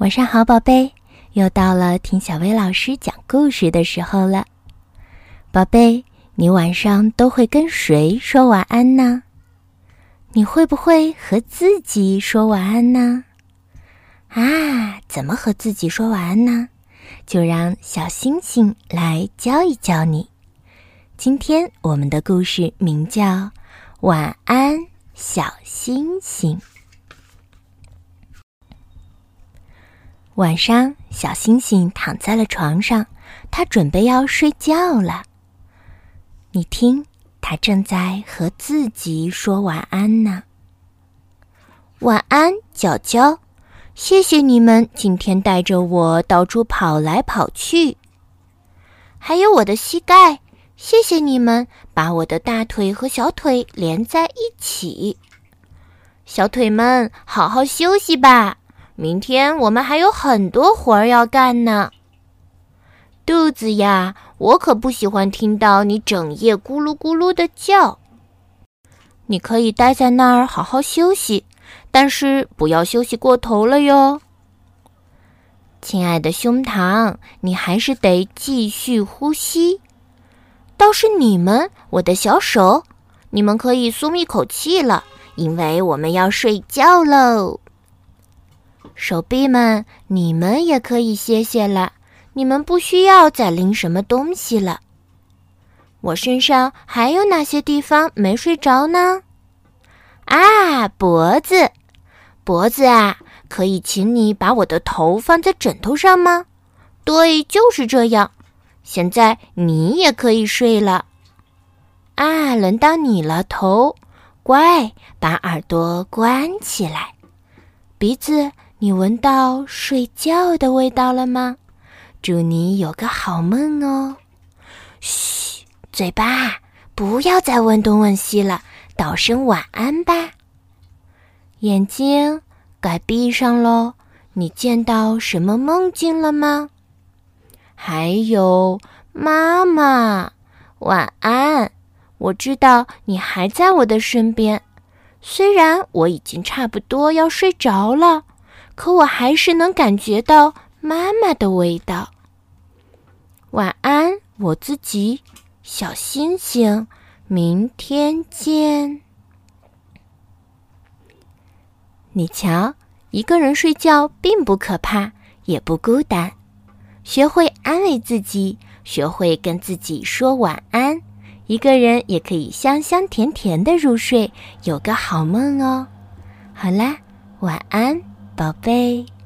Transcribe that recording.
晚上好，宝贝，又到了听小薇老师讲故事的时候了。宝贝，你晚上都会跟谁说晚安呢？你会不会和自己说晚安呢？啊，怎么和自己说晚安呢？就让小星星来教一教你。今天我们的故事名叫《晚安，小星星》。晚上，小星星躺在了床上，他准备要睡觉了。你听，他正在和自己说晚安呢。晚安，脚脚，谢谢你们今天带着我到处跑来跑去。还有我的膝盖，谢谢你们把我的大腿和小腿连在一起。小腿们，好好休息吧。明天我们还有很多活儿要干呢。肚子呀，我可不喜欢听到你整夜咕噜咕噜的叫。你可以待在那儿好好休息，但是不要休息过头了哟。亲爱的胸膛，你还是得继续呼吸。倒是你们，我的小手，你们可以松一口气了，因为我们要睡觉喽。手臂们，你们也可以歇歇了。你们不需要再拎什么东西了。我身上还有哪些地方没睡着呢？啊，脖子，脖子啊，可以请你把我的头放在枕头上吗？对，就是这样。现在你也可以睡了。啊，轮到你了，头，乖，把耳朵关起来，鼻子。你闻到睡觉的味道了吗？祝你有个好梦哦！嘘，嘴巴不要再问东问西了，道声晚安吧。眼睛该闭上喽。你见到什么梦境了吗？还有妈妈，晚安。我知道你还在我的身边，虽然我已经差不多要睡着了。可我还是能感觉到妈妈的味道。晚安，我自己，小星星，明天见。你瞧，一个人睡觉并不可怕，也不孤单。学会安慰自己，学会跟自己说晚安，一个人也可以香香甜甜的入睡，有个好梦哦。好啦，晚安。宝贝。